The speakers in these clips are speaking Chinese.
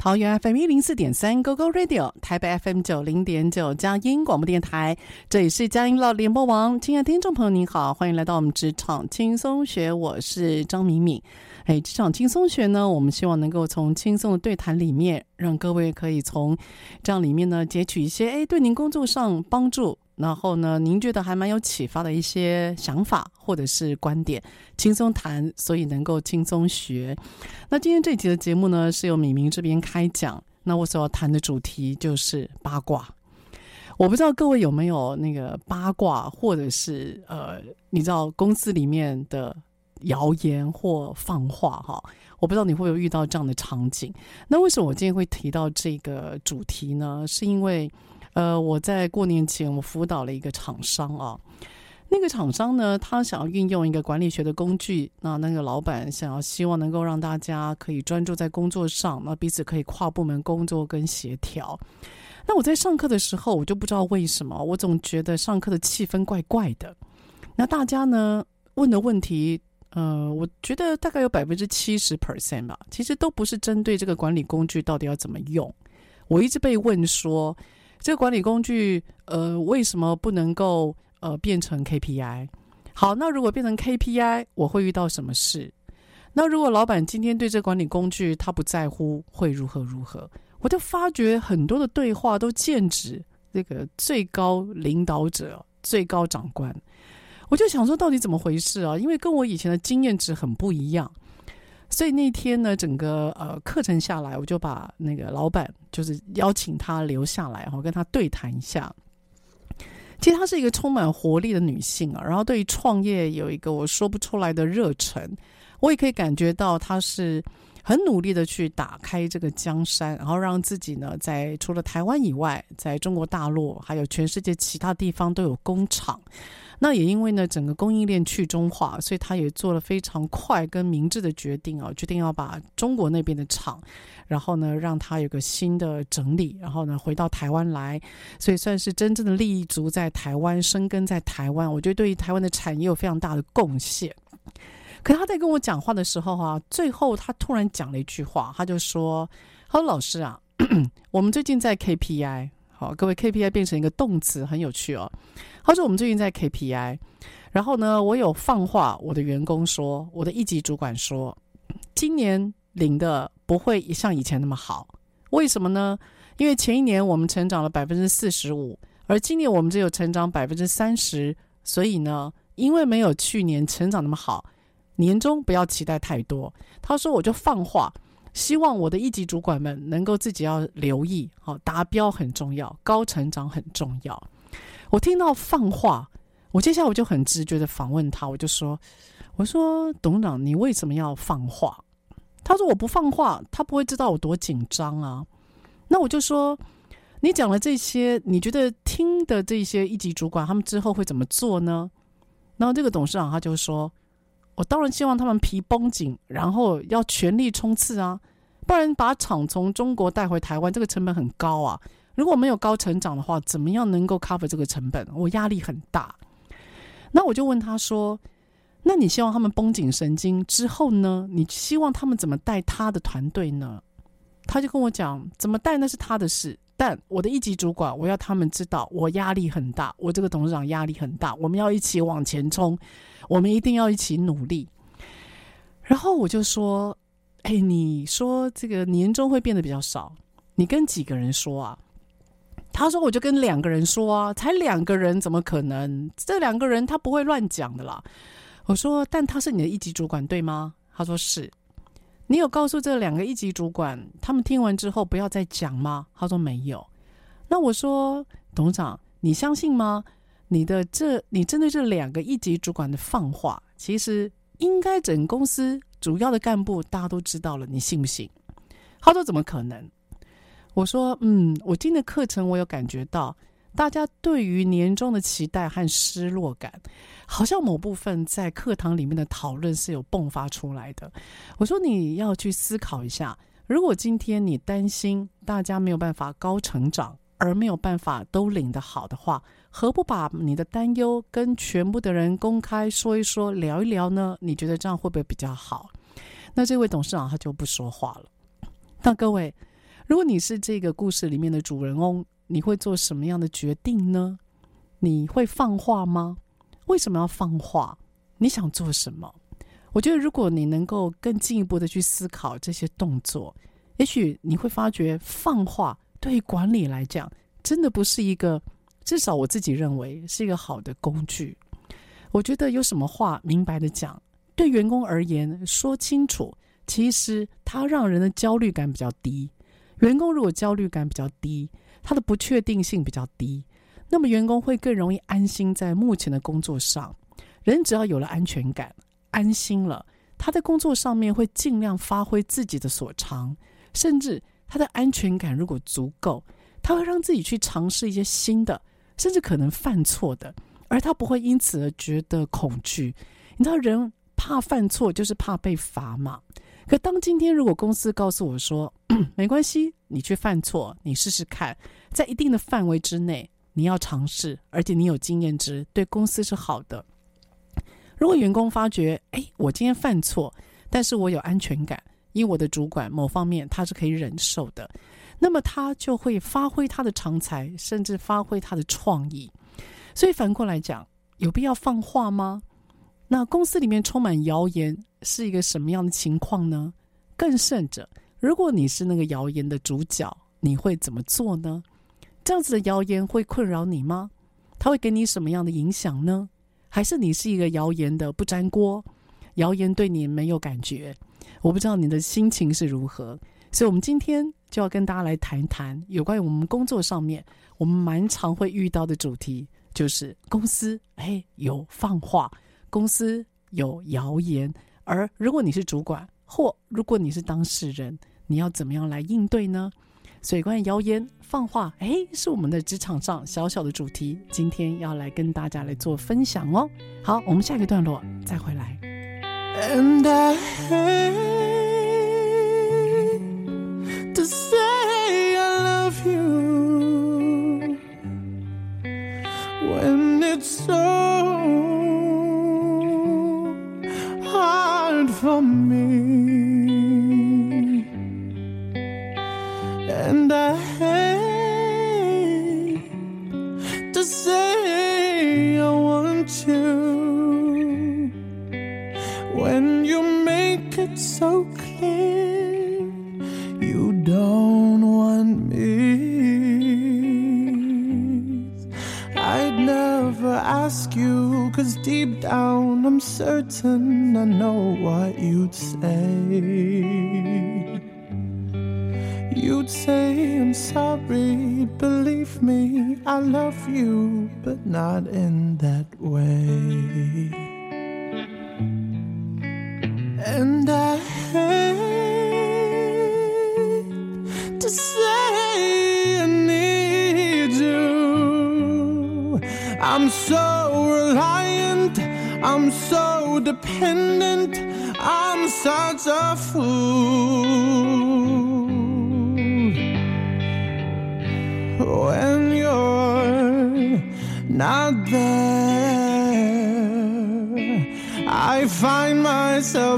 桃园 FM 一零四点三 GoGo Radio，台北 FM 九零点九佳音广播电台，这里是佳音老联播网。亲爱的听众朋友，您好，欢迎来到我们《职场轻松学》，我是张敏敏。哎，职场轻松学呢，我们希望能够从轻松的对谈里面，让各位可以从这样里面呢，截取一些哎，对您工作上帮助，然后呢，您觉得还蛮有启发的一些想法或者是观点，轻松谈，所以能够轻松学。那今天这集的节目呢，是由敏明这边开讲，那我所要谈的主题就是八卦。我不知道各位有没有那个八卦，或者是呃，你知道公司里面的。谣言或放话哈，我不知道你会不会遇到这样的场景。那为什么我今天会提到这个主题呢？是因为，呃，我在过年前我辅导了一个厂商啊，那个厂商呢，他想要运用一个管理学的工具，那那个老板想要希望能够让大家可以专注在工作上，那彼此可以跨部门工作跟协调。那我在上课的时候，我就不知道为什么，我总觉得上课的气氛怪怪的。那大家呢，问的问题。呃，我觉得大概有百分之七十 percent 吧，其实都不是针对这个管理工具到底要怎么用。我一直被问说，这个管理工具，呃，为什么不能够呃变成 KPI？好，那如果变成 KPI，我会遇到什么事？那如果老板今天对这管理工具他不在乎，会如何如何？我就发觉很多的对话都剑指这个最高领导者、最高长官。我就想说，到底怎么回事啊？因为跟我以前的经验值很不一样，所以那天呢，整个呃课程下来，我就把那个老板就是邀请他留下来，然后跟他对谈一下。其实她是一个充满活力的女性啊，然后对于创业有一个我说不出来的热忱，我也可以感觉到她是很努力的去打开这个江山，然后让自己呢，在除了台湾以外，在中国大陆还有全世界其他地方都有工厂。那也因为呢，整个供应链去中化，所以他也做了非常快跟明智的决定啊，决定要把中国那边的厂，然后呢，让他有个新的整理，然后呢，回到台湾来，所以算是真正的立足在台湾，生根在台湾。我觉得对于台湾的产业有非常大的贡献。可他在跟我讲话的时候啊，最后他突然讲了一句话，他就说：“他说老师啊，我们最近在 KPI。”好，各位，KPI 变成一个动词，很有趣哦。他说我们最近在 KPI，然后呢，我有放话，我的员工说，我的一级主管说，今年领的不会像以前那么好。为什么呢？因为前一年我们成长了百分之四十五，而今年我们只有成长百分之三十，所以呢，因为没有去年成长那么好，年终不要期待太多。他说我就放话。希望我的一级主管们能够自己要留意，好，达标很重要，高成长很重要。我听到放话，我接下来我就很直觉的访问他，我就说：“我说董事长，你为什么要放话？”他说：“我不放话，他不会知道我多紧张啊。”那我就说：“你讲了这些，你觉得听的这些一级主管他们之后会怎么做呢？”然后这个董事长他就说。我当然希望他们皮绷紧，然后要全力冲刺啊！不然把厂从中国带回台湾，这个成本很高啊。如果没有高成长的话，怎么样能够 cover 这个成本？我压力很大。那我就问他说：“那你希望他们绷紧神经之后呢？你希望他们怎么带他的团队呢？”他就跟我讲：“怎么带那是他的事，但我的一级主管，我要他们知道我压力很大，我这个董事长压力很大，我们要一起往前冲，我们一定要一起努力。”然后我就说：“哎，你说这个年终会变得比较少，你跟几个人说啊？”他说：“我就跟两个人说啊，才两个人，怎么可能？这两个人他不会乱讲的啦。”我说：“但他是你的一级主管，对吗？”他说：“是。”你有告诉这两个一级主管，他们听完之后不要再讲吗？他说：“没有。”那我说：“董事长，你相信吗？你的这，你针对这两个一级主管的放话，其实应该整公司主要的干部大家都知道了，你信不信？”他说：“怎么可能？”我说，嗯，我今天的课程，我有感觉到大家对于年终的期待和失落感，好像某部分在课堂里面的讨论是有迸发出来的。我说，你要去思考一下，如果今天你担心大家没有办法高成长，而没有办法都领得好的话，何不把你的担忧跟全部的人公开说一说，聊一聊呢？你觉得这样会不会比较好？那这位董事长他就不说话了。那各位。如果你是这个故事里面的主人翁，你会做什么样的决定呢？你会放话吗？为什么要放话？你想做什么？我觉得，如果你能够更进一步的去思考这些动作，也许你会发觉放话对于管理来讲，真的不是一个，至少我自己认为是一个好的工具。我觉得有什么话明白的讲，对员工而言说清楚，其实它让人的焦虑感比较低。员工如果焦虑感比较低，他的不确定性比较低，那么员工会更容易安心在目前的工作上。人只要有了安全感，安心了，他在工作上面会尽量发挥自己的所长，甚至他的安全感如果足够，他会让自己去尝试一些新的，甚至可能犯错的，而他不会因此而觉得恐惧。你知道，人怕犯错就是怕被罚嘛。可当今天如果公司告诉我说，没关系，你去犯错，你试试看，在一定的范围之内，你要尝试，而且你有经验值，对公司是好的。如果员工发觉，哎，我今天犯错，但是我有安全感，因为我的主管某方面他是可以忍受的，那么他就会发挥他的长才，甚至发挥他的创意。所以反过来讲，有必要放话吗？那公司里面充满谣言是一个什么样的情况呢？更甚者，如果你是那个谣言的主角，你会怎么做呢？这样子的谣言会困扰你吗？它会给你什么样的影响呢？还是你是一个谣言的不粘锅？谣言对你没有感觉？我不知道你的心情是如何。所以，我们今天就要跟大家来谈一谈有关于我们工作上面我们蛮常会遇到的主题，就是公司哎有放话。公司有谣言，而如果你是主管，或如果你是当事人，你要怎么样来应对呢？所以关于谣言放话，哎，是我们的职场上小小的主题，今天要来跟大家来做分享哦。好，我们下一个段落再回来。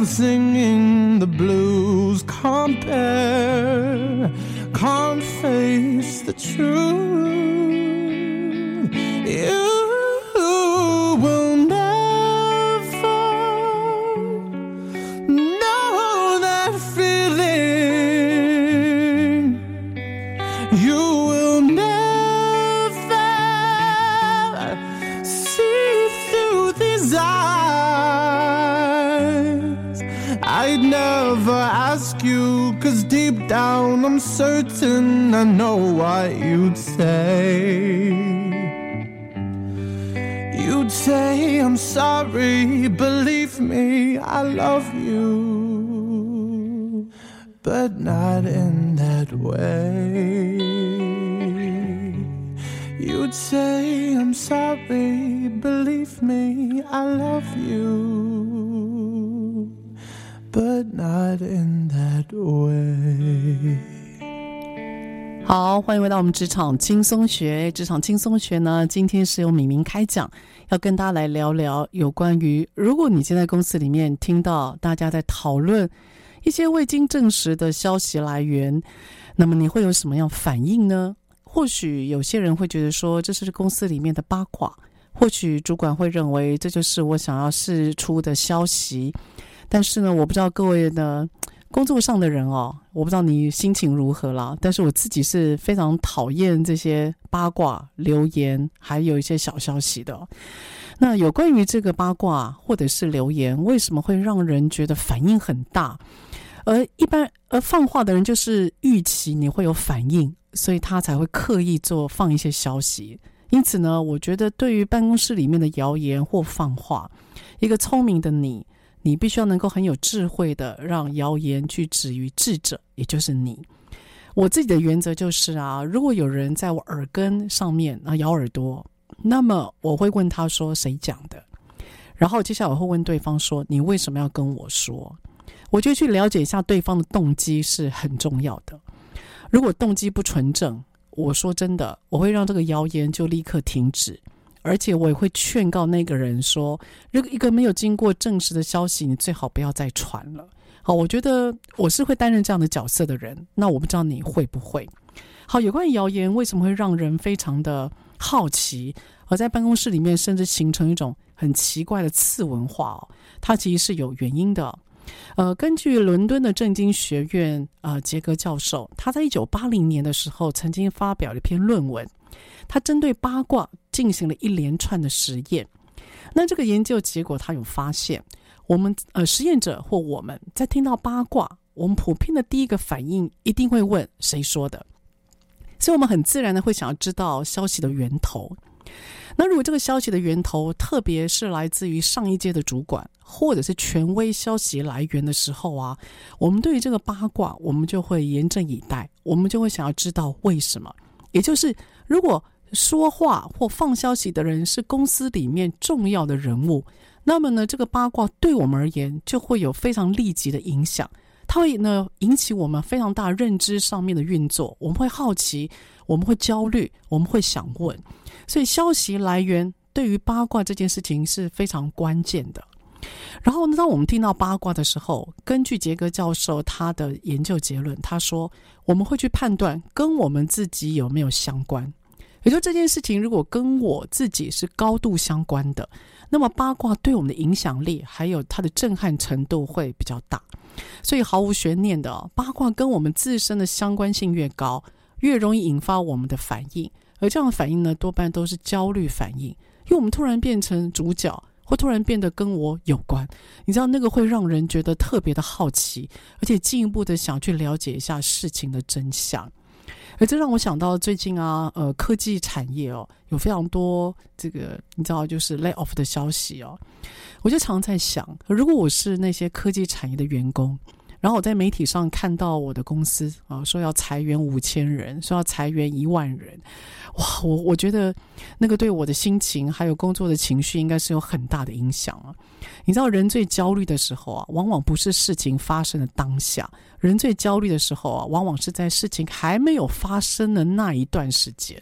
something to 好，欢迎回到我们职场轻松学。职场轻松学呢，今天是由敏明开讲，要跟大家来聊聊有关于，如果你现在公司里面听到大家在讨论一些未经证实的消息来源，那么你会有什么样反应呢？或许有些人会觉得说这是公司里面的八卦，或许主管会认为这就是我想要释出的消息，但是呢，我不知道各位呢。工作上的人哦，我不知道你心情如何啦，但是我自己是非常讨厌这些八卦留言，还有一些小消息的。那有关于这个八卦或者是留言，为什么会让人觉得反应很大？而一般而放话的人就是预期你会有反应，所以他才会刻意做放一些消息。因此呢，我觉得对于办公室里面的谣言或放话，一个聪明的你。你必须要能够很有智慧的让谣言去止于智者，也就是你。我自己的原则就是啊，如果有人在我耳根上面啊咬耳朵，那么我会问他说谁讲的，然后接下来我会问对方说你为什么要跟我说？我就去了解一下对方的动机是很重要的。如果动机不纯正，我说真的，我会让这个谣言就立刻停止。而且我也会劝告那个人说，如果一个没有经过证实的消息，你最好不要再传了。好，我觉得我是会担任这样的角色的人。那我不知道你会不会？好，有关于谣言为什么会让人非常的好奇，而在办公室里面甚至形成一种很奇怪的次文化哦，它其实是有原因的。呃，根据伦敦的政经学院呃杰格教授，他在一九八零年的时候曾经发表了一篇论文。他针对八卦进行了一连串的实验，那这个研究结果他有发现，我们呃实验者或我们在听到八卦，我们普遍的第一个反应一定会问谁说的，所以我们很自然的会想要知道消息的源头。那如果这个消息的源头特别是来自于上一届的主管或者是权威消息来源的时候啊，我们对于这个八卦，我们就会严阵以待，我们就会想要知道为什么，也就是。如果说话或放消息的人是公司里面重要的人物，那么呢，这个八卦对我们而言就会有非常立即的影响，它会呢引起我们非常大认知上面的运作，我们会好奇，我们会焦虑，我们会想问，所以消息来源对于八卦这件事情是非常关键的。然后呢，当我们听到八卦的时候，根据杰格教授他的研究结论，他说我们会去判断跟我们自己有没有相关。也就这件事情，如果跟我自己是高度相关的，那么八卦对我们的影响力还有它的震撼程度会比较大。所以毫无悬念的，八卦跟我们自身的相关性越高，越容易引发我们的反应。而这样的反应呢，多半都是焦虑反应，因为我们突然变成主角，或突然变得跟我有关。你知道那个会让人觉得特别的好奇，而且进一步的想去了解一下事情的真相。而这让我想到最近啊，呃，科技产业哦，有非常多这个你知道就是 lay off 的消息哦，我就常在想，如果我是那些科技产业的员工，然后我在媒体上看到我的公司啊说要裁员五千人，说要裁员一万人，哇，我我觉得那个对我的心情还有工作的情绪应该是有很大的影响啊。你知道人最焦虑的时候啊，往往不是事情发生的当下。人最焦虑的时候啊，往往是在事情还没有发生的那一段时间。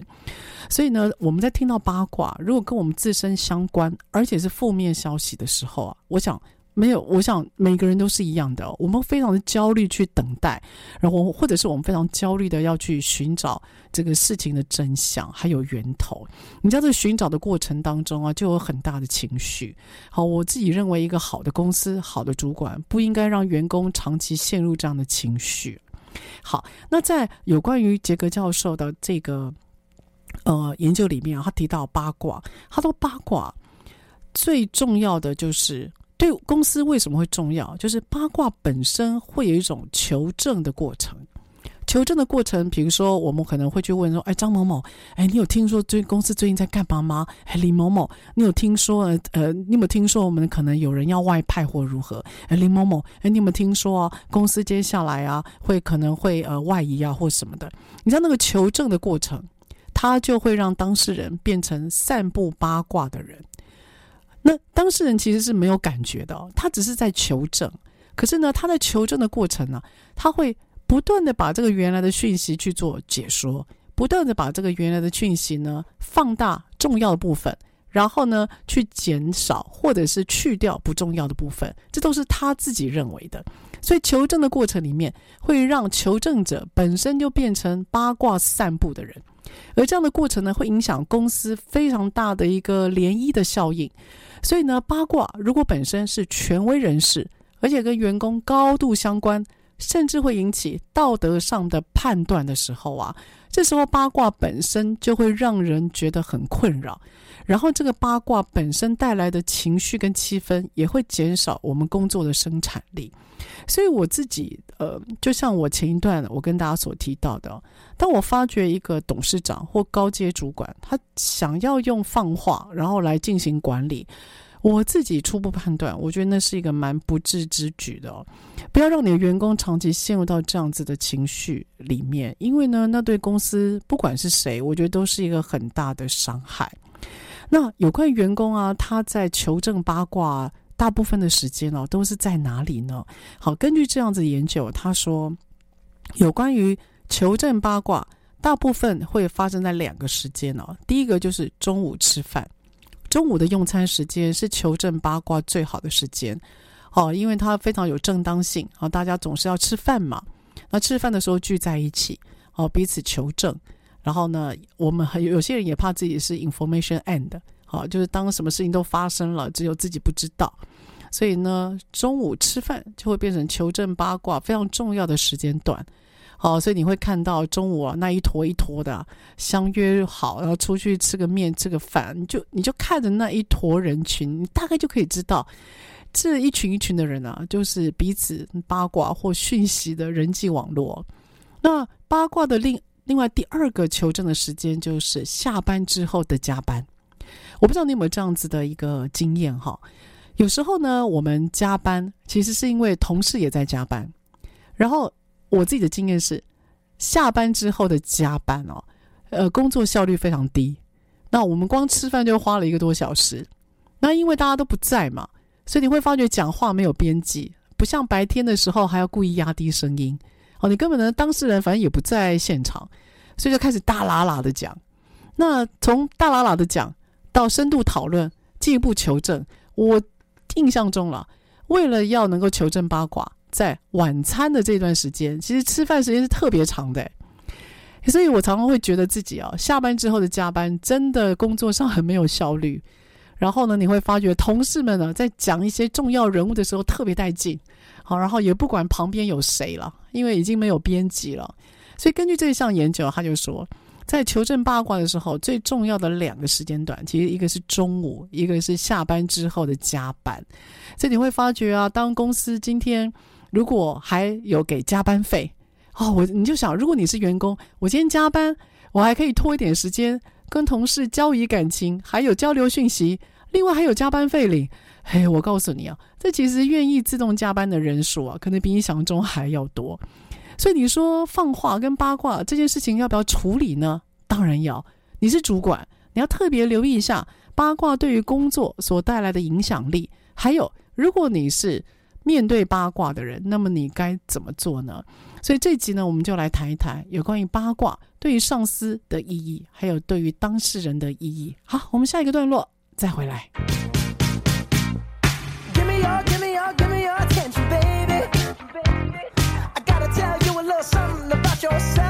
所以呢，我们在听到八卦，如果跟我们自身相关，而且是负面消息的时候啊，我想没有，我想每个人都是一样的，我们非常的焦虑去等待，然后或者是我们非常焦虑的要去寻找这个事情的真相还有源头。你在这寻找的过程当中啊，就有很大的情绪。好，我自己认为一个好的公司、好的主管不应该让员工长期陷入这样的情绪。好，那在有关于杰格教授的这个呃研究里面啊，他提到八卦，他说八卦最重要的就是。对公司为什么会重要？就是八卦本身会有一种求证的过程。求证的过程，比如说我们可能会去问说：“哎，张某某，哎，你有听说最公司最近在干嘛吗？”哎，李某某，你有听说呃呃，你有没有听说我们可能有人要外派或如何？哎，林某某，哎，你有没有听说啊？公司接下来啊会可能会呃外移啊或什么的？你知道那个求证的过程，它就会让当事人变成散布八卦的人。那当事人其实是没有感觉的，他只是在求证。可是呢，他在求证的过程呢，他会不断的把这个原来的讯息去做解说，不断的把这个原来的讯息呢放大重要的部分，然后呢去减少或者是去掉不重要的部分，这都是他自己认为的。所以求证的过程里面，会让求证者本身就变成八卦散布的人。而这样的过程呢，会影响公司非常大的一个涟漪的效应。所以呢，八卦如果本身是权威人士，而且跟员工高度相关，甚至会引起道德上的判断的时候啊，这时候八卦本身就会让人觉得很困扰。然后这个八卦本身带来的情绪跟气氛，也会减少我们工作的生产力。所以我自己，呃，就像我前一段我跟大家所提到的，当我发觉一个董事长或高阶主管，他想要用放话，然后来进行管理，我自己初步判断，我觉得那是一个蛮不智之举的哦。不要让你的员工长期陷入到这样子的情绪里面，因为呢，那对公司不管是谁，我觉得都是一个很大的伤害。那有关员工啊，他在求证八卦。大部分的时间哦，都是在哪里呢？好，根据这样子研究，他说有关于求证八卦，大部分会发生在两个时间哦。第一个就是中午吃饭，中午的用餐时间是求证八卦最好的时间哦，因为它非常有正当性啊，大家总是要吃饭嘛。那吃饭的时候聚在一起哦，彼此求证，然后呢，我们还有有些人也怕自己是 information end。好，就是当什么事情都发生了，只有自己不知道，所以呢，中午吃饭就会变成求证八卦非常重要的时间段。好，所以你会看到中午啊，那一坨一坨的相约好，然后出去吃个面、吃个饭，你就你就看着那一坨人群，你大概就可以知道这一群一群的人啊，就是彼此八卦或讯息的人际网络。那八卦的另另外第二个求证的时间就是下班之后的加班。我不知道你有没有这样子的一个经验哈？有时候呢，我们加班其实是因为同事也在加班，然后我自己的经验是，下班之后的加班哦，呃，工作效率非常低。那我们光吃饭就花了一个多小时，那因为大家都不在嘛，所以你会发觉讲话没有边际，不像白天的时候还要故意压低声音哦，你根本呢当事人反正也不在现场，所以就开始大喇喇的讲。那从大喇喇的讲。到深度讨论，进一步求证。我印象中了，为了要能够求证八卦，在晚餐的这段时间，其实吃饭时间是特别长的。所以我常常会觉得自己啊，下班之后的加班真的工作上很没有效率。然后呢，你会发觉同事们呢，在讲一些重要人物的时候特别带劲。好，然后也不管旁边有谁了，因为已经没有编辑了。所以根据这项研究，他就说。在求证八卦的时候，最重要的两个时间段，其实一个是中午，一个是下班之后的加班。所以你会发觉啊，当公司今天如果还有给加班费，哦，我你就想，如果你是员工，我今天加班，我还可以拖一点时间跟同事交谊感情，还有交流讯息，另外还有加班费领。嘿，我告诉你啊，这其实愿意自动加班的人数啊，可能比你想象中还要多。所以你说放话跟八卦这件事情要不要处理呢？当然要。你是主管，你要特别留意一下八卦对于工作所带来的影响力。还有，如果你是面对八卦的人，那么你该怎么做呢？所以这集呢，我们就来谈一谈有关于八卦对于上司的意义，还有对于当事人的意义。好，我们下一个段落再回来。yourself.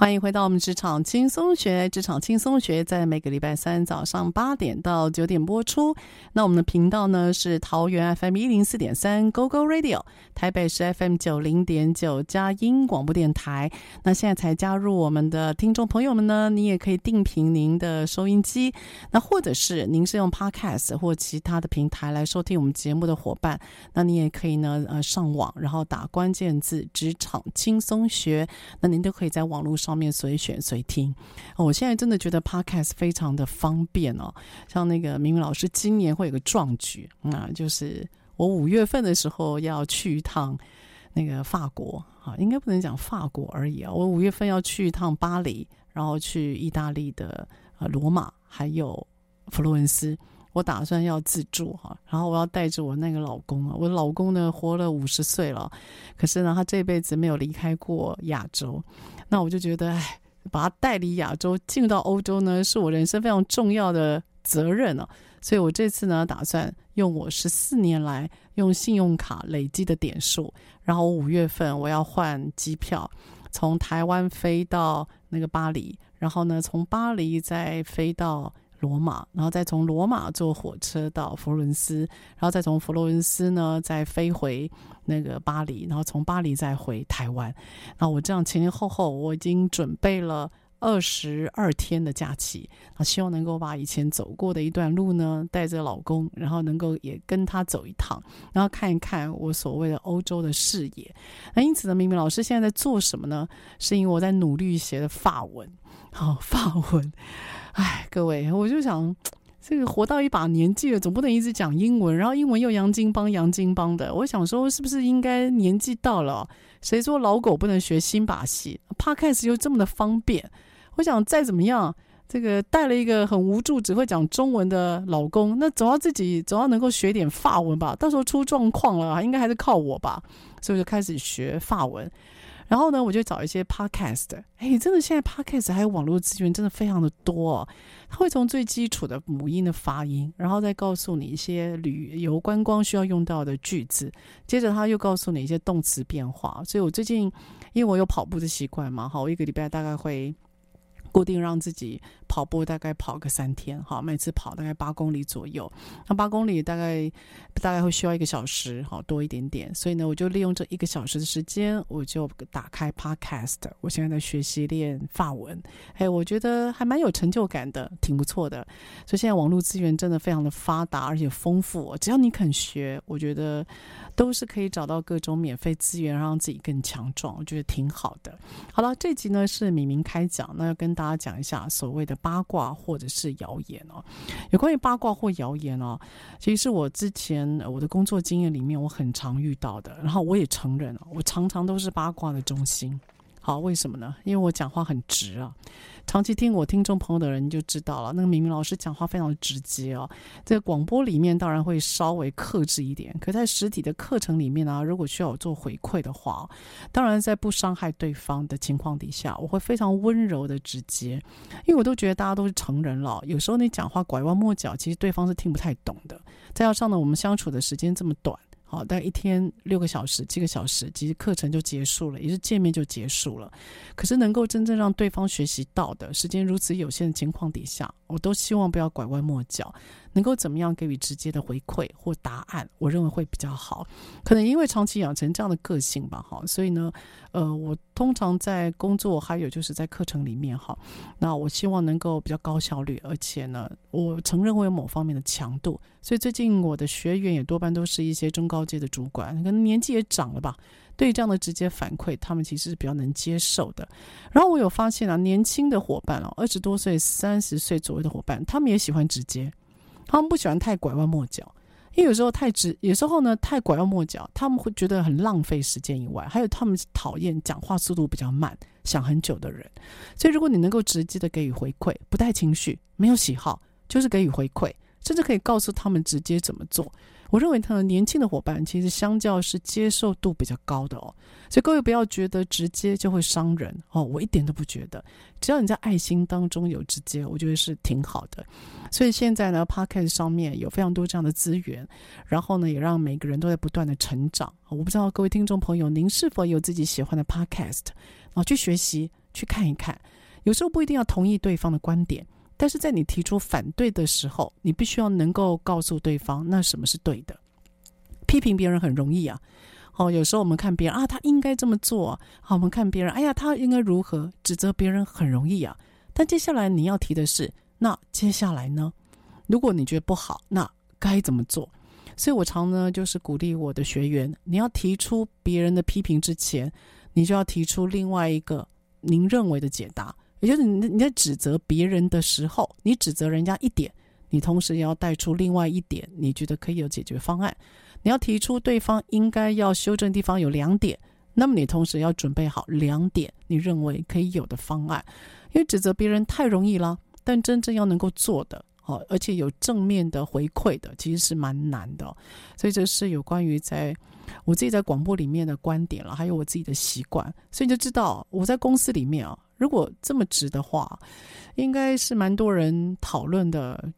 欢迎回到我们职场轻松学，职场轻松学在每个礼拜三早上八点到九点播出。那我们的频道呢是桃园 FM 一零四点三 GO GO Radio，台北市 FM 九零点九佳音广播电台。那现在才加入我们的听众朋友们呢，你也可以定频您的收音机，那或者是您是用 Podcast 或其他的平台来收听我们节目的伙伴，那你也可以呢呃上网，然后打关键字“职场轻松学”，那您都可以在网络上。面随选随听，我现在真的觉得 Podcast 非常的方便哦。像那个明明老师今年会有个壮举，那就是我五月份的时候要去一趟那个法国啊，应该不能讲法国而已啊。我五月份要去一趟巴黎，然后去意大利的呃罗马，还有佛罗伦斯。我打算要自助哈，然后我要带着我那个老公啊，我老公呢活了五十岁了，可是呢他这辈子没有离开过亚洲，那我就觉得哎，把他带离亚洲进入到欧洲呢，是我人生非常重要的责任啊，所以我这次呢打算用我十四年来用信用卡累积的点数，然后五月份我要换机票，从台湾飞到那个巴黎，然后呢从巴黎再飞到。罗马，然后再从罗马坐火车到佛罗伦斯，然后再从佛罗伦斯呢再飞回那个巴黎，然后从巴黎再回台湾。那我这样前前后后我已经准备了二十二天的假期，啊，希望能够把以前走过的一段路呢带着老公，然后能够也跟他走一趟，然后看一看我所谓的欧洲的视野。那因此呢，明明老师现在在做什么呢？是因为我在努力学的法文，好，法文。哎，各位，我就想，这个活到一把年纪了，总不能一直讲英文，然后英文又洋金帮洋金帮的。我想说，是不是应该年纪到了？谁说老狗不能学新把戏？Podcast 又这么的方便，我想再怎么样，这个带了一个很无助、只会讲中文的老公，那总要自己总要能够学点法文吧？到时候出状况了，应该还是靠我吧？所以我就开始学法文。然后呢，我就找一些 podcast，哎，真的现在 podcast 还有网络资源真的非常的多哦。他会从最基础的母音的发音，然后再告诉你一些旅游观光需要用到的句子，接着他又告诉你一些动词变化。所以我最近因为我有跑步的习惯嘛，好，我一个礼拜大概会。固定让自己跑步，大概跑个三天，好，每次跑大概八公里左右。那八公里大概大概会需要一个小时，好，多一点点。所以呢，我就利用这一个小时的时间，我就打开 Podcast。我现在在学习练法文，哎，我觉得还蛮有成就感的，挺不错的。所以现在网络资源真的非常的发达，而且丰富。只要你肯学，我觉得都是可以找到各种免费资源，让自己更强壮。我觉得挺好的。好了，这集呢是敏明开讲，那要跟。大家讲一下所谓的八卦或者是谣言哦。有关于八卦或谣言哦，其实是我之前我的工作经验里面我很常遇到的。然后我也承认，我常常都是八卦的中心。好，为什么呢？因为我讲话很直啊。长期听我听众朋友的人就知道了，那个明明老师讲话非常直接哦。在广播里面当然会稍微克制一点，可在实体的课程里面呢、啊，如果需要我做回馈的话，当然在不伤害对方的情况底下，我会非常温柔的直接，因为我都觉得大家都是成人了，有时候你讲话拐弯抹角，其实对方是听不太懂的。再加上呢，我们相处的时间这么短。好，大概一天六个小时、七个小时，其实课程就结束了，也是见面就结束了。可是能够真正让对方学习到的，时间如此有限的情况底下，我都希望不要拐弯抹角。能够怎么样给予直接的回馈或答案，我认为会比较好。可能因为长期养成这样的个性吧，哈，所以呢，呃，我通常在工作还有就是在课程里面，哈，那我希望能够比较高效率，而且呢，我承认会有某方面的强度。所以最近我的学员也多半都是一些中高阶的主管，可能年纪也长了吧，对于这样的直接反馈，他们其实是比较能接受的。然后我有发现啊，年轻的伙伴哦，二十多岁、三十岁左右的伙伴，他们也喜欢直接。他们不喜欢太拐弯抹角，因为有时候太直，有时候呢太拐弯抹角，他们会觉得很浪费时间。以外，还有他们讨厌讲话速度比较慢、想很久的人。所以，如果你能够直接的给予回馈，不带情绪，没有喜好，就是给予回馈，甚至可以告诉他们直接怎么做。我认为他的年轻的伙伴其实相较是接受度比较高的哦，所以各位不要觉得直接就会伤人哦，我一点都不觉得，只要你在爱心当中有直接，我觉得是挺好的。所以现在呢，Podcast 上面有非常多这样的资源，然后呢，也让每个人都在不断的成长。我不知道各位听众朋友，您是否有自己喜欢的 Podcast，然后去学习去看一看，有时候不一定要同意对方的观点。但是在你提出反对的时候，你必须要能够告诉对方，那什么是对的。批评别人很容易啊，哦，有时候我们看别人啊，他应该这么做，好，我们看别人，哎呀，他应该如何，指责别人很容易啊。但接下来你要提的是，那接下来呢？如果你觉得不好，那该怎么做？所以我常呢就是鼓励我的学员，你要提出别人的批评之前，你就要提出另外一个您认为的解答。也就是你你在指责别人的时候，你指责人家一点，你同时也要带出另外一点，你觉得可以有解决方案。你要提出对方应该要修正的地方有两点，那么你同时要准备好两点你认为可以有的方案。因为指责别人太容易了，但真正要能够做的，哦，而且有正面的回馈的，其实是蛮难的。所以这是有关于在我自己在广播里面的观点了，还有我自己的习惯。所以你就知道我在公司里面啊。如果这么直的话，应该是蛮多人讨论的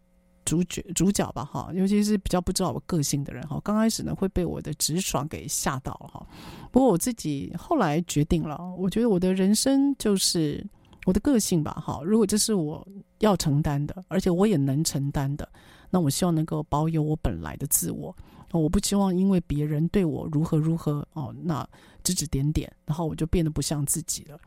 主角主角吧，哈，尤其是比较不知道我个性的人，哈，刚开始呢会被我的直爽给吓到了，哈。不过我自己后来决定了，我觉得我的人生就是我的个性吧，哈。如果这是我要承担的，而且我也能承担的，那我希望能够保有我本来的自我。我不希望因为别人对我如何如何哦，那指指点点，然后我就变得不像自己了。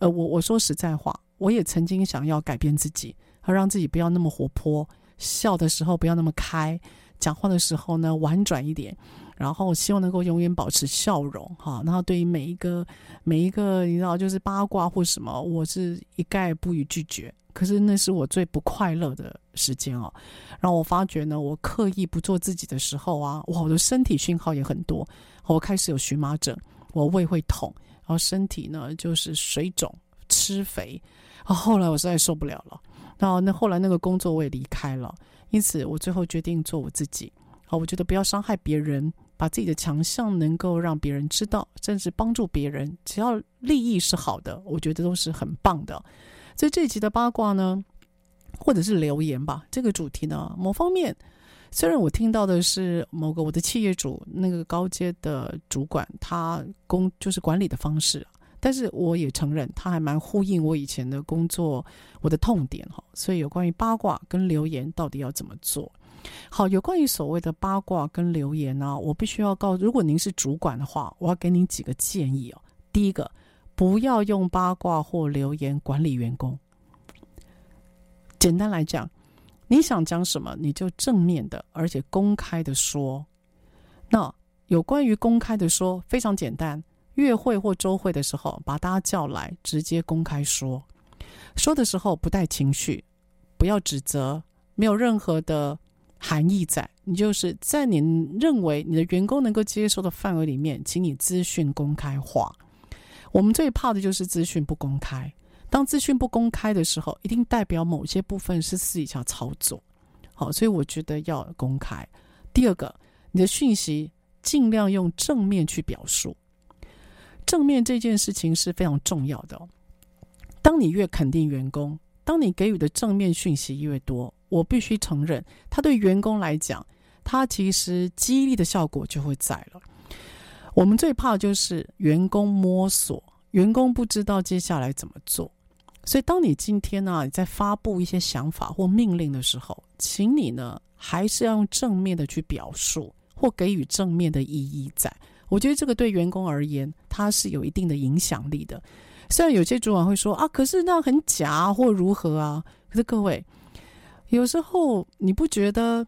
呃，我我说实在话，我也曾经想要改变自己，和让自己不要那么活泼，笑的时候不要那么开，讲话的时候呢婉转一点，然后希望能够永远保持笑容哈。然后对于每一个每一个你知道就是八卦或什么，我是一概不予拒绝。可是那是我最不快乐的时间哦。然后我发觉呢，我刻意不做自己的时候啊，我的身体讯号也很多，我开始有荨麻疹，我胃会痛。然后身体呢就是水肿、吃肥，啊，后来我实在受不了了。然后那后来那个工作我也离开了，因此我最后决定做我自己。好，我觉得不要伤害别人，把自己的强项能够让别人知道，甚至帮助别人，只要利益是好的，我觉得都是很棒的。所以这一集的八卦呢，或者是留言吧，这个主题呢，某方面。虽然我听到的是某个我的企业主那个高阶的主管，他工就是管理的方式，但是我也承认他还蛮呼应我以前的工作，我的痛点哈。所以有关于八卦跟留言到底要怎么做？好，有关于所谓的八卦跟留言呢，我必须要告，如果您是主管的话，我要给您几个建议哦。第一个，不要用八卦或留言管理员工。简单来讲。你想讲什么，你就正面的，而且公开的说。那有关于公开的说，非常简单。月会或周会的时候，把大家叫来，直接公开说。说的时候不带情绪，不要指责，没有任何的含义在。你就是在你认为你的员工能够接受的范围里面，请你资讯公开化。我们最怕的就是资讯不公开。当资讯不公开的时候，一定代表某些部分是私底下操作。好，所以我觉得要公开。第二个，你的讯息尽量用正面去表述。正面这件事情是非常重要的。当你越肯定员工，当你给予的正面讯息越多，我必须承认，他对员工来讲，它其实激励的效果就会在了。我们最怕就是员工摸索，员工不知道接下来怎么做。所以，当你今天呢，你在发布一些想法或命令的时候，请你呢，还是要用正面的去表述，或给予正面的意义在。我觉得这个对员工而言，它是有一定的影响力的。虽然有些主管会说啊，可是那很假或如何啊，可是各位，有时候你不觉得？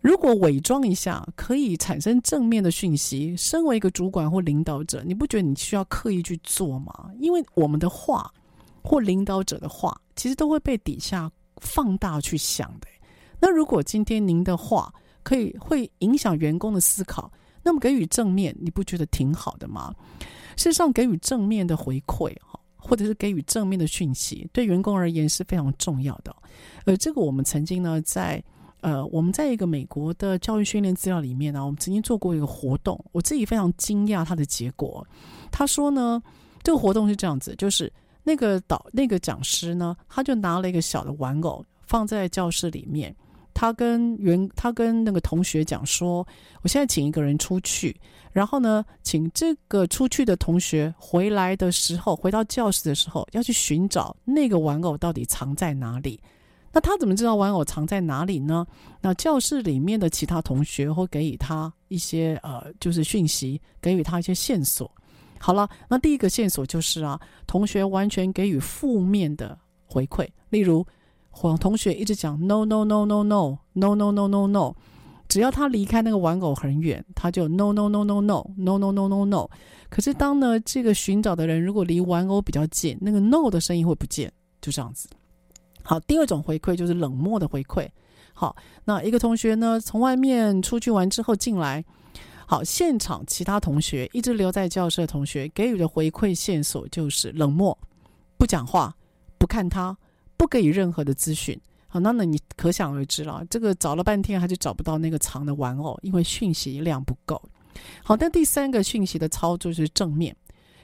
如果伪装一下可以产生正面的讯息，身为一个主管或领导者，你不觉得你需要刻意去做吗？因为我们的话或领导者的话，其实都会被底下放大去想的。那如果今天您的话可以会影响员工的思考，那么给予正面，你不觉得挺好的吗？事实上，给予正面的回馈哈，或者是给予正面的讯息，对员工而言是非常重要的。而这个我们曾经呢在。呃，我们在一个美国的教育训练资料里面呢，我们曾经做过一个活动，我自己非常惊讶它的结果。他说呢，这个活动是这样子，就是那个导那个讲师呢，他就拿了一个小的玩偶放在教室里面，他跟原他跟那个同学讲说，我现在请一个人出去，然后呢，请这个出去的同学回来的时候，回到教室的时候，要去寻找那个玩偶到底藏在哪里。那他怎么知道玩偶藏在哪里呢？那教室里面的其他同学会给予他一些呃，就是讯息，给予他一些线索。好了，那第一个线索就是啊，同学完全给予负面的回馈，例如，黄同学一直讲 no no no no no no no no no no，只要他离开那个玩偶很远，他就 no no no no no no no no no no。可是当呢这个寻找的人如果离玩偶比较近，那个 no 的声音会不见，就这样子。好，第二种回馈就是冷漠的回馈。好，那一个同学呢，从外面出去玩之后进来，好，现场其他同学一直留在教室的同学给予的回馈线索就是冷漠，不讲话，不看他，不给予任何的资讯。好，那那你可想而知了，这个找了半天还是找不到那个藏的玩偶，因为讯息量不够。好，但第三个讯息的操作是正面，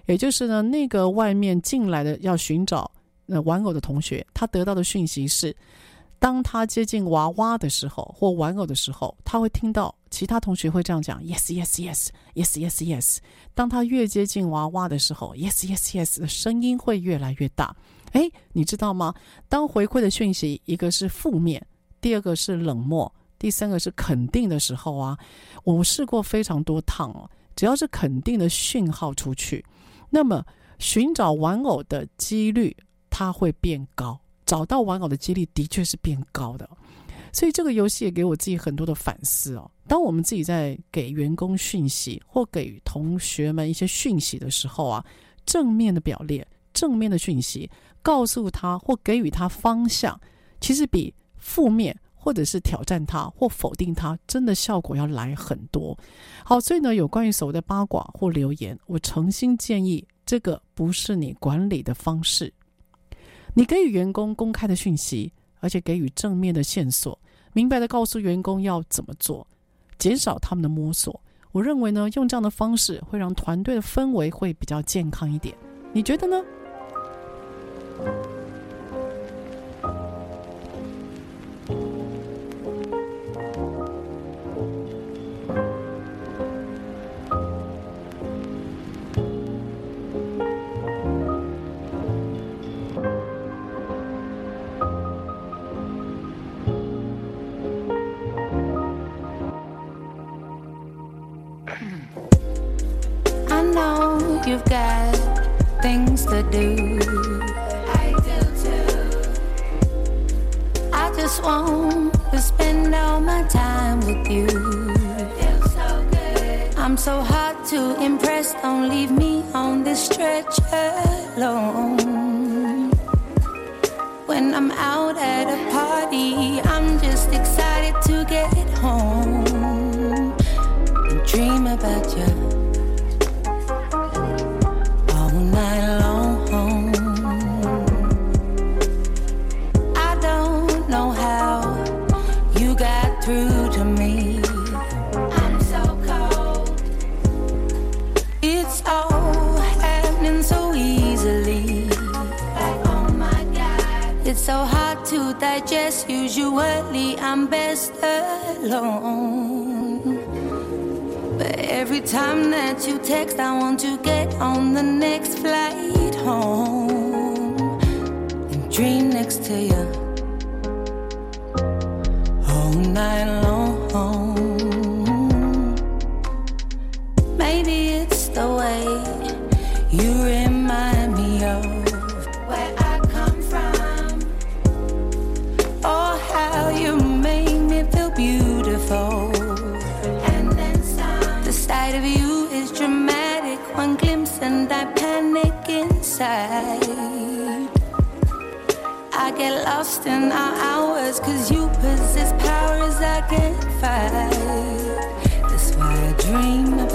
也就是呢，那个外面进来的要寻找。那玩偶的同学，他得到的讯息是，当他接近娃娃的时候，或玩偶的时候，他会听到其他同学会这样讲：yes yes yes yes yes yes。当他越接近娃娃的时候，yes yes yes 的声音会越来越大。诶，你知道吗？当回馈的讯息一个是负面，第二个是冷漠，第三个是肯定的时候啊，我试过非常多趟哦，只要是肯定的讯号出去，那么寻找玩偶的几率。它会变高，找到玩偶的几率的确是变高的，所以这个游戏也给我自己很多的反思哦。当我们自己在给员工讯息或给同学们一些讯息的时候啊，正面的表列、正面的讯息，告诉他或给予他方向，其实比负面或者是挑战他或否定他，真的效果要来很多。好，所以呢，有关于所谓的八卦或留言，我诚心建议，这个不是你管理的方式。你给予员工公开的讯息，而且给予正面的线索，明白的告诉员工要怎么做，减少他们的摸索。我认为呢，用这样的方式会让团队的氛围会比较健康一点。你觉得呢？you've got things to do. I do too. I just want to spend all my time with you. Feels so good. I'm so hard to impress. Don't leave me on this stretch alone. When I'm out at a party, I'm just excited to get home and dream about you so hard to digest. Usually I'm best alone. But every time that you text, I want to get on the next flight home and dream next to you all night long. Maybe it's the way. I panic inside. I get lost in our hours, cause you possess powers I can't fight. That's why I dream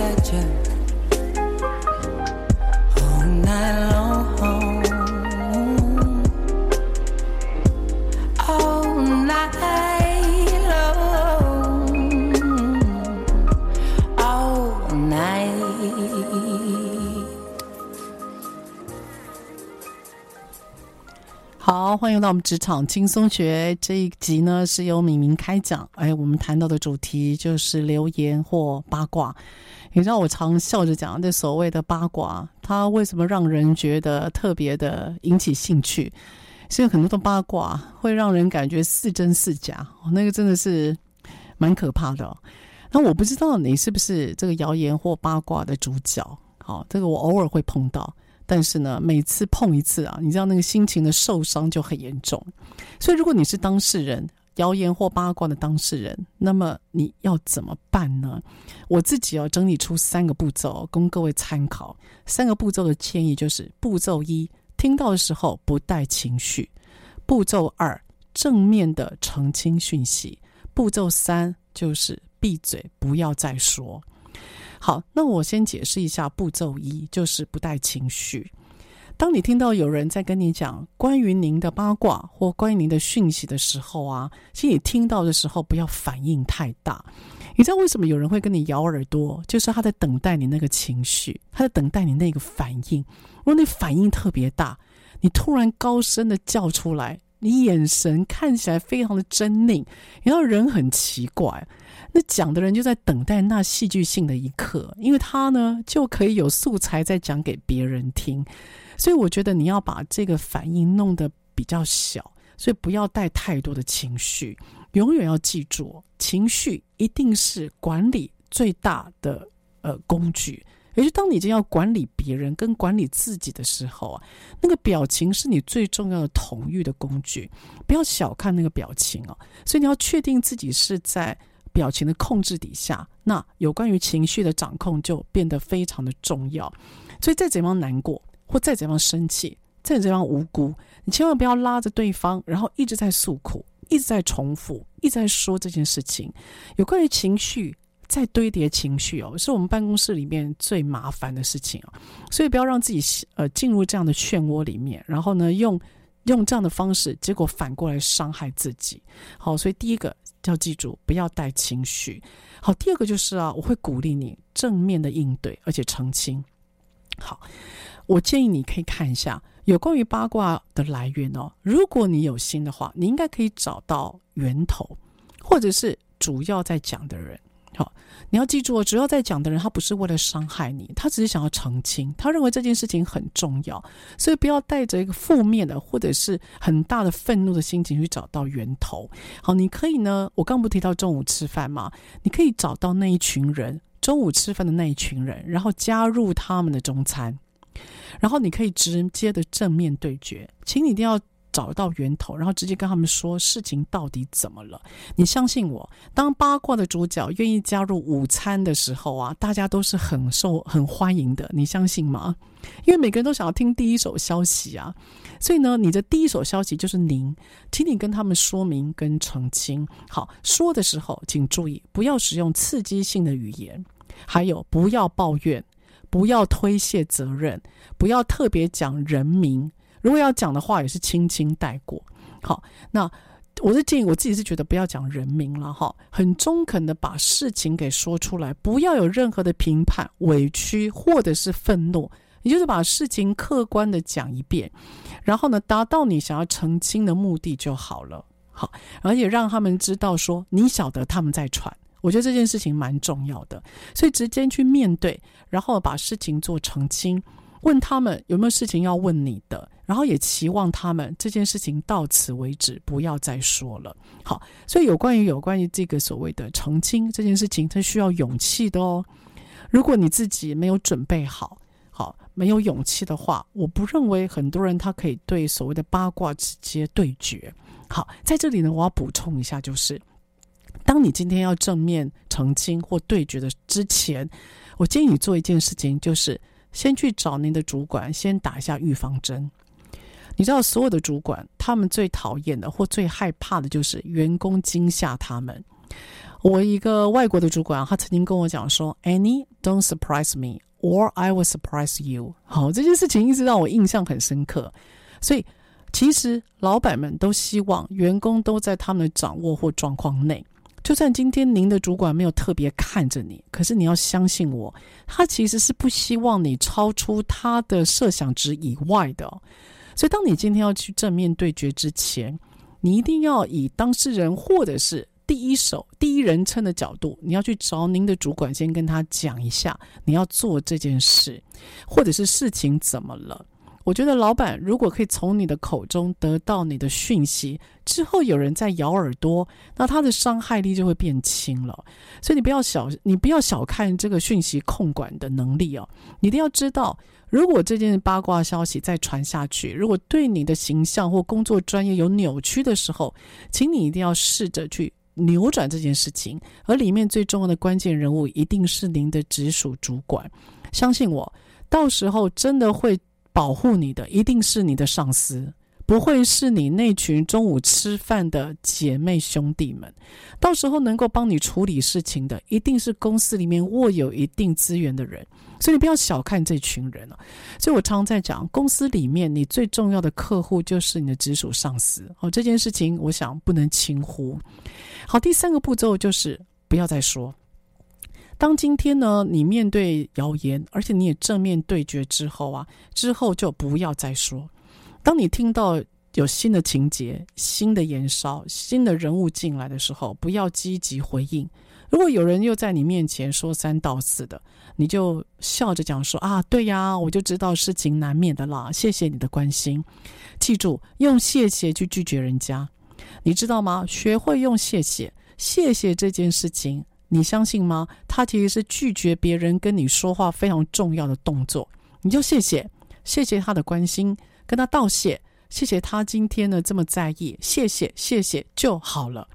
好，欢迎到我们职场轻松学这一集呢，是由敏明开讲。哎，我们谈到的主题就是流言或八卦。你知道，我常笑着讲，这所谓的八卦，它为什么让人觉得特别的引起兴趣？是因为很多的八卦会让人感觉似真似假，那个真的是蛮可怕的。那我不知道你是不是这个谣言或八卦的主角？好，这个我偶尔会碰到。但是呢，每次碰一次啊，你知道那个心情的受伤就很严重。所以，如果你是当事人，谣言或八卦的当事人，那么你要怎么办呢？我自己要整理出三个步骤供各位参考。三个步骤的建议就是：步骤一，听到的时候不带情绪；步骤二，正面的澄清讯息；步骤三，就是闭嘴，不要再说。好，那我先解释一下步骤一，就是不带情绪。当你听到有人在跟你讲关于您的八卦或关于您的讯息的时候啊，其实你听到的时候不要反应太大。你知道为什么有人会跟你咬耳朵？就是他在等待你那个情绪，他在等待你那个反应。如果你反应特别大，你突然高声的叫出来，你眼神看起来非常的狰狞，然后人很奇怪。那讲的人就在等待那戏剧性的一刻，因为他呢就可以有素材再讲给别人听，所以我觉得你要把这个反应弄得比较小，所以不要带太多的情绪，永远要记住，情绪一定是管理最大的呃工具，也就当你真要管理别人跟管理自己的时候啊，那个表情是你最重要的统御的工具，不要小看那个表情哦，所以你要确定自己是在。表情的控制底下，那有关于情绪的掌控就变得非常的重要。所以再怎么样难过，或再怎么样生气，再怎么样无辜，你千万不要拉着对方，然后一直在诉苦，一直在重复，一直在说这件事情。有关于情绪，再堆叠情绪哦，是我们办公室里面最麻烦的事情哦。所以不要让自己呃进入这样的漩涡里面，然后呢用用这样的方式，结果反过来伤害自己。好，所以第一个。要记住，不要带情绪。好，第二个就是啊，我会鼓励你正面的应对，而且澄清。好，我建议你可以看一下有关于八卦的来源哦。如果你有心的话，你应该可以找到源头，或者是主要在讲的人。好，你要记住哦，主要在讲的人，他不是为了伤害你，他只是想要澄清，他认为这件事情很重要，所以不要带着一个负面的或者是很大的愤怒的心情去找到源头。好，你可以呢，我刚不提到中午吃饭吗？你可以找到那一群人，中午吃饭的那一群人，然后加入他们的中餐，然后你可以直接的正面对决，请你一定要。找到源头，然后直接跟他们说事情到底怎么了。你相信我，当八卦的主角愿意加入午餐的时候啊，大家都是很受很欢迎的。你相信吗？因为每个人都想要听第一手消息啊。所以呢，你的第一手消息就是您，请你跟他们说明跟澄清。好，说的时候请注意，不要使用刺激性的语言，还有不要抱怨，不要推卸责任，不要特别讲人名。如果要讲的话，也是轻轻带过。好，那我是建议我自己是觉得不要讲人名了哈，很中肯的把事情给说出来，不要有任何的评判、委屈或者是愤怒，你就是把事情客观的讲一遍，然后呢，达到你想要澄清的目的就好了。好，而且让他们知道说你晓得他们在传，我觉得这件事情蛮重要的。所以直接去面对，然后把事情做澄清，问他们有没有事情要问你的。然后也期望他们这件事情到此为止，不要再说了。好，所以有关于有关于这个所谓的澄清这件事情，它需要勇气的哦。如果你自己没有准备好，好，没有勇气的话，我不认为很多人他可以对所谓的八卦直接对决。好，在这里呢，我要补充一下，就是当你今天要正面澄清或对决的之前，我建议你做一件事情，就是先去找您的主管，先打一下预防针。你知道，所有的主管他们最讨厌的或最害怕的就是员工惊吓他们。我一个外国的主管，他曾经跟我讲说：“Annie, don't surprise me, or I will surprise you。”好，这件事情一直让我印象很深刻。所以，其实老板们都希望员工都在他们的掌握或状况内。就算今天您的主管没有特别看着你，可是你要相信我，他其实是不希望你超出他的设想值以外的。所以，当你今天要去正面对决之前，你一定要以当事人或者是第一手、第一人称的角度，你要去找您的主管，先跟他讲一下你要做这件事，或者是事情怎么了。我觉得老板如果可以从你的口中得到你的讯息之后，有人在咬耳朵，那他的伤害力就会变轻了。所以你不要小，你不要小看这个讯息控管的能力哦。你一定要知道，如果这件八卦消息再传下去，如果对你的形象或工作专业有扭曲的时候，请你一定要试着去扭转这件事情。而里面最重要的关键人物一定是您的直属主管。相信我，到时候真的会。保护你的一定是你的上司，不会是你那群中午吃饭的姐妹兄弟们。到时候能够帮你处理事情的，一定是公司里面握有一定资源的人。所以你不要小看这群人了。所以我常常在讲，公司里面你最重要的客户就是你的直属上司。哦，这件事情我想不能轻忽。好，第三个步骤就是不要再说。当今天呢，你面对谣言，而且你也正面对决之后啊，之后就不要再说。当你听到有新的情节、新的延烧、新的人物进来的时候，不要积极回应。如果有人又在你面前说三道四的，你就笑着讲说啊，对呀，我就知道事情难免的啦，谢谢你的关心。记住，用谢谢去拒绝人家，你知道吗？学会用谢谢，谢谢这件事情。你相信吗？他其实是拒绝别人跟你说话非常重要的动作。你就谢谢，谢谢他的关心，跟他道谢，谢谢他今天呢这么在意，谢谢谢谢就好了，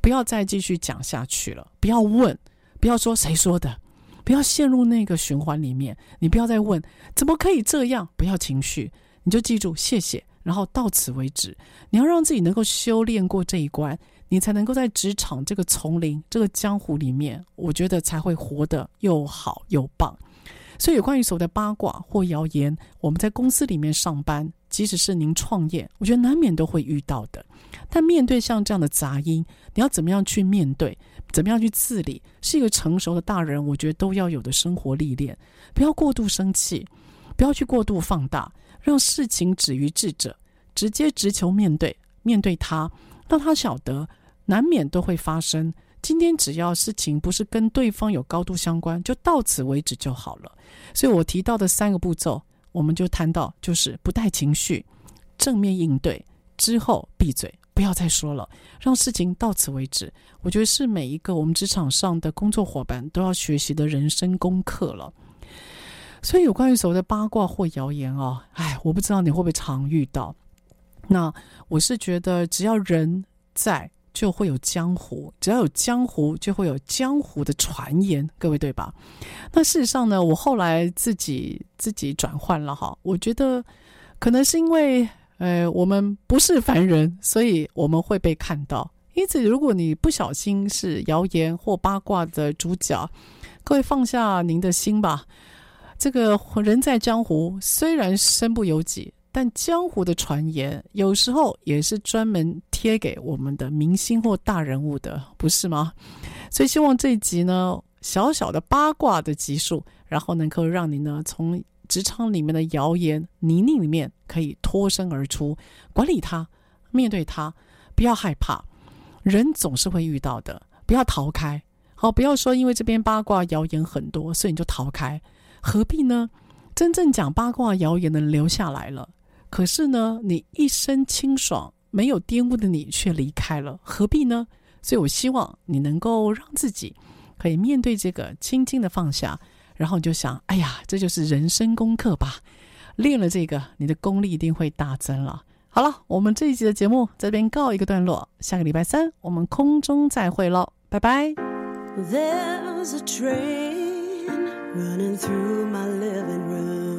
不要再继续讲下去了。不要问，不要说谁说的，不要陷入那个循环里面。你不要再问，怎么可以这样？不要情绪，你就记住谢谢，然后到此为止。你要让自己能够修炼过这一关。你才能够在职场这个丛林、这个江湖里面，我觉得才会活得又好又棒。所以，有关于所谓的八卦或谣言，我们在公司里面上班，即使是您创业，我觉得难免都会遇到的。但面对像这样的杂音，你要怎么样去面对？怎么样去自理？是一个成熟的大人，我觉得都要有的生活历练。不要过度生气，不要去过度放大，让事情止于智者，直接直求面对，面对他，让他晓得。难免都会发生。今天只要事情不是跟对方有高度相关，就到此为止就好了。所以我提到的三个步骤，我们就谈到，就是不带情绪，正面应对，之后闭嘴，不要再说了，让事情到此为止。我觉得是每一个我们职场上的工作伙伴都要学习的人生功课了。所以有关于所谓的八卦或谣言啊，哎，我不知道你会不会常遇到。那我是觉得，只要人在。就会有江湖，只要有江湖，就会有江湖的传言，各位对吧？那事实上呢，我后来自己自己转换了哈，我觉得可能是因为，呃，我们不是凡人，所以我们会被看到。因此，如果你不小心是谣言或八卦的主角，各位放下您的心吧。这个人在江湖，虽然身不由己。但江湖的传言有时候也是专门贴给我们的明星或大人物的，不是吗？所以希望这一集呢，小小的八卦的集数，然后能够让你呢从职场里面的谣言泥泞里面可以脱身而出，管理它，面对它，不要害怕，人总是会遇到的，不要逃开。好，不要说因为这边八卦谣言很多，所以你就逃开，何必呢？真正讲八卦谣言的留下来了，可是呢，你一身清爽，没有玷污的你却离开了，何必呢？所以我希望你能够让自己可以面对这个，轻轻的放下，然后你就想，哎呀，这就是人生功课吧。练了这个，你的功力一定会大增了。好了，我们这一集的节目在这边告一个段落，下个礼拜三我们空中再会喽，拜拜。There's a train running through my living room.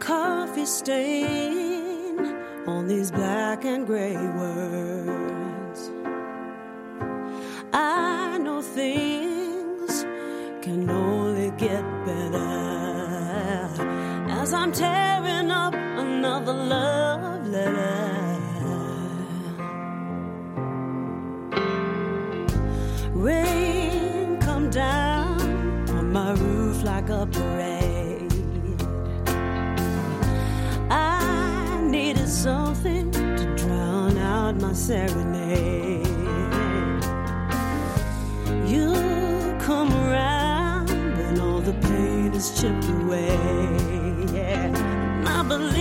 Coffee stain on these black and gray words. I know things can only get better as I'm tearing up another love my serenade. You come around when all the pain is chipped away. Yeah. And I believe